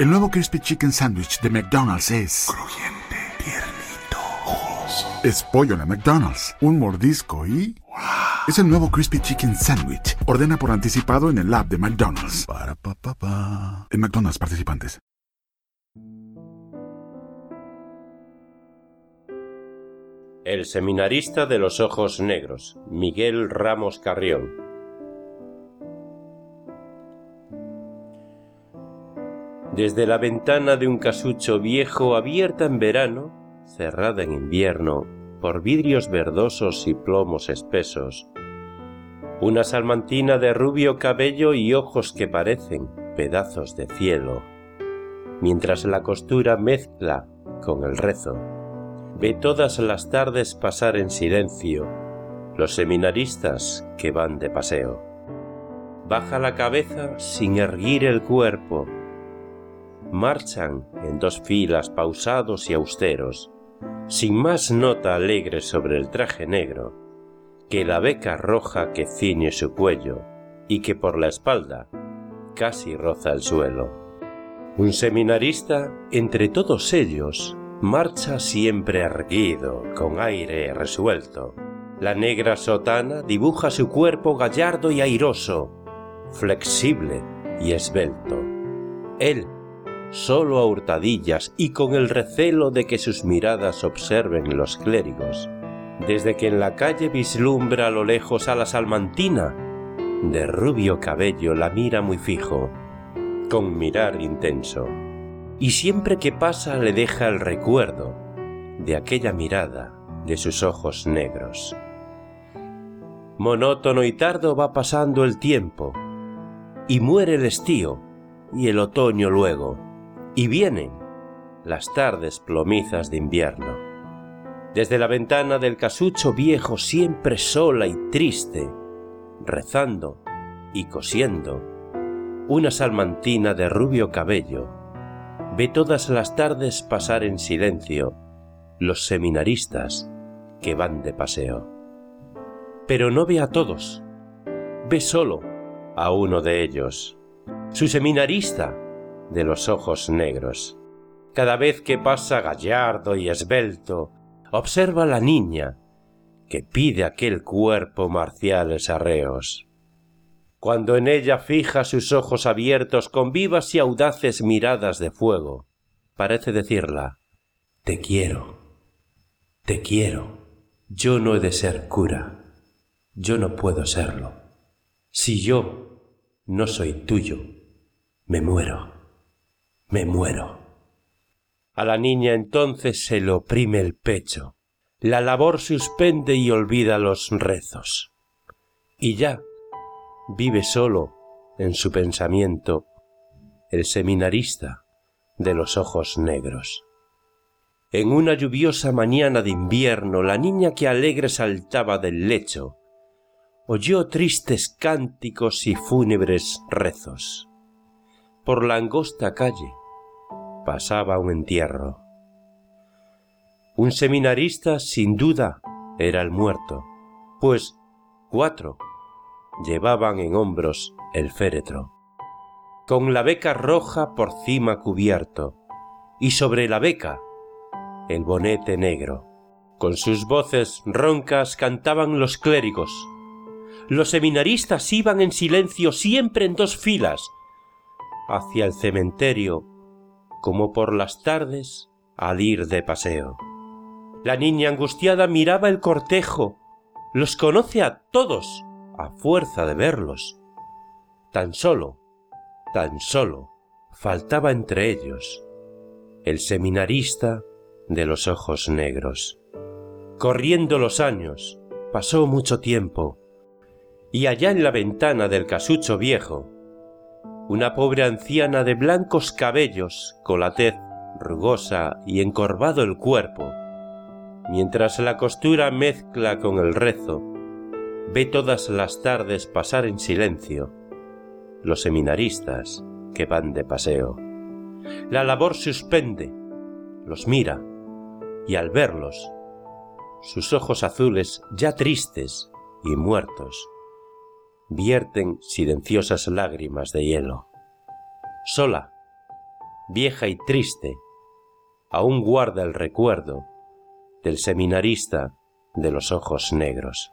El nuevo Crispy Chicken Sandwich de McDonald's es... Crujiente, tiernito, jugoso. Es pollo en la McDonald's. Un mordisco y... Es el nuevo Crispy Chicken Sandwich. Ordena por anticipado en el app de McDonald's. Para pa pa pa. En McDonald's participantes. El seminarista de los ojos negros, Miguel Ramos Carrión. Desde la ventana de un casucho viejo abierta en verano, cerrada en invierno, por vidrios verdosos y plomos espesos, una salmantina de rubio cabello y ojos que parecen pedazos de cielo, mientras la costura mezcla con el rezo, ve todas las tardes pasar en silencio los seminaristas que van de paseo. Baja la cabeza sin erguir el cuerpo, marchan en dos filas pausados y austeros, sin más nota alegre sobre el traje negro que la beca roja que ciñe su cuello y que por la espalda casi roza el suelo. Un seminarista entre todos ellos marcha siempre erguido, con aire resuelto. La negra sotana dibuja su cuerpo gallardo y airoso, flexible y esbelto. Él solo a hurtadillas y con el recelo de que sus miradas observen los clérigos, desde que en la calle vislumbra a lo lejos a la salmantina, de rubio cabello la mira muy fijo, con mirar intenso, y siempre que pasa le deja el recuerdo de aquella mirada de sus ojos negros. Monótono y tardo va pasando el tiempo, y muere el estío y el otoño luego, y vienen las tardes plomizas de invierno. Desde la ventana del casucho viejo siempre sola y triste, rezando y cosiendo, una salmantina de rubio cabello ve todas las tardes pasar en silencio los seminaristas que van de paseo. Pero no ve a todos, ve solo a uno de ellos, su seminarista de los ojos negros. Cada vez que pasa gallardo y esbelto, observa a la niña que pide aquel cuerpo marciales arreos. Cuando en ella fija sus ojos abiertos con vivas y audaces miradas de fuego, parece decirla, Te quiero, te quiero, yo no he de ser cura, yo no puedo serlo. Si yo no soy tuyo, me muero me muero. A la niña entonces se le oprime el pecho, la labor suspende y olvida los rezos. Y ya vive solo en su pensamiento el seminarista de los ojos negros. En una lluviosa mañana de invierno, la niña que alegre saltaba del lecho oyó tristes cánticos y fúnebres rezos. Por la angosta calle pasaba un entierro. Un seminarista sin duda era el muerto, pues cuatro llevaban en hombros el féretro, con la beca roja por cima cubierto, y sobre la beca el bonete negro. Con sus voces roncas cantaban los clérigos. Los seminaristas iban en silencio siempre en dos filas hacia el cementerio como por las tardes al ir de paseo. La niña angustiada miraba el cortejo, los conoce a todos a fuerza de verlos. Tan solo, tan solo, faltaba entre ellos el seminarista de los ojos negros. Corriendo los años, pasó mucho tiempo, y allá en la ventana del casucho viejo, una pobre anciana de blancos cabellos, con la tez rugosa y encorvado el cuerpo, mientras la costura mezcla con el rezo, ve todas las tardes pasar en silencio los seminaristas que van de paseo. La labor suspende, los mira, y al verlos, sus ojos azules ya tristes y muertos, vierten silenciosas lágrimas de hielo. Sola, vieja y triste, aún guarda el recuerdo del seminarista de los ojos negros.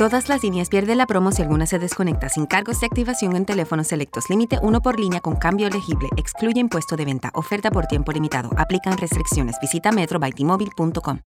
Todas las líneas pierden la promo si alguna se desconecta sin cargos de activación en teléfonos selectos. Límite uno por línea con cambio elegible. Excluye impuesto de venta. Oferta por tiempo limitado. Aplican restricciones. Visita metrobytmobile.com.